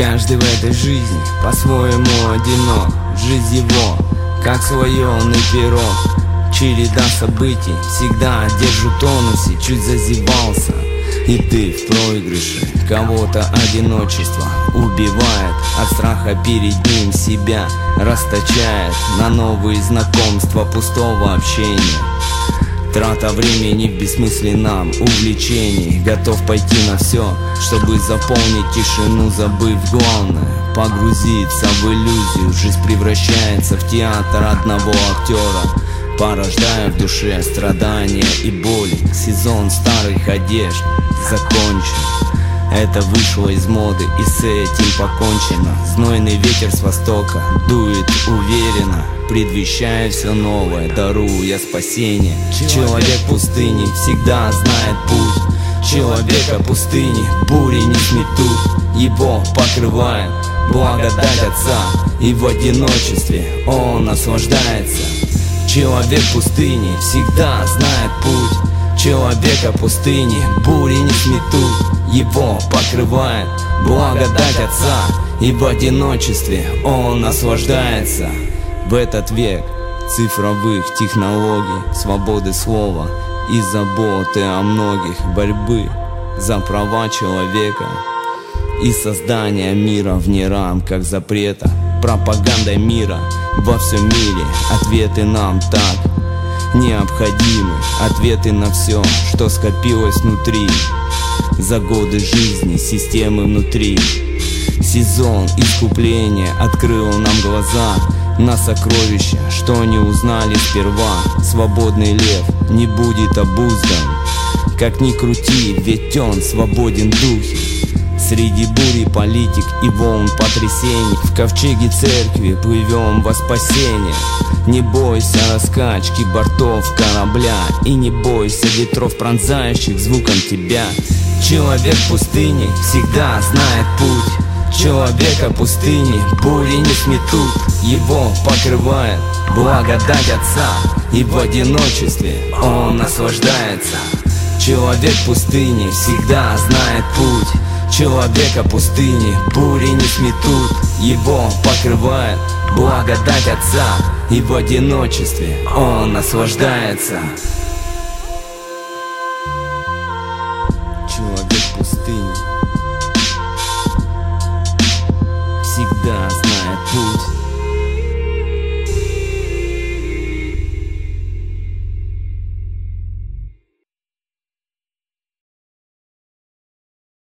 Каждый в этой жизни по-своему одинок. Жизнь его, как слоеный пирог Череда событий всегда держу тонусе Чуть зазевался. И ты в проигрыше Кого-то одиночество убивает. От страха перед ним себя расточает. На новые знакомства пустого общения Трата времени в бессмысленном увлечении. Готов пойти на все, чтобы заполнить тишину, забыв главное. Погрузиться в иллюзию, жизнь превращается в театр одного актера. Порождая в душе страдания и боли Сезон старых одежд закончен это вышло из моды и с этим покончено. Знойный ветер с востока дует уверенно Предвещая все новое, даруя спасение. Человек пустыни всегда знает путь. Человека пустыни бури не сметут. Его покрывает благодать Отца И в одиночестве он наслаждается. Человек пустыни всегда знает путь Человека пустыни бури не сметут Его покрывает благодать Отца И в одиночестве он наслаждается. В этот век цифровых технологий Свободы слова и заботы о многих Борьбы за права человека И создания мира вне рамках запрета Пропаганда мира во всем мире. Ответы нам так необходимы Ответы на все, что скопилось внутри. За годы жизни, системы внутри. Сезон искупления открыл нам глаза На сокровища, что не узнали сперва. Свободный лев не будет обуздан. Как ни крути, ведь он свободен духе Среди бури политик и волн потрясений. В ковчеге церкви плывем во спасение. Не бойся раскачки бортов корабля И не бойся ветров, пронзающих звуком тебя. Человек пустыни всегда знает путь. Человека пустыни бури не сметут. Его покрывает благодать Отца. И в одиночестве он наслаждается. Человек пустыни всегда знает путь Человека пустыни. Бури не сметут Его покрывает благодать Отца. И в одиночестве он наслаждается. Человек пустыни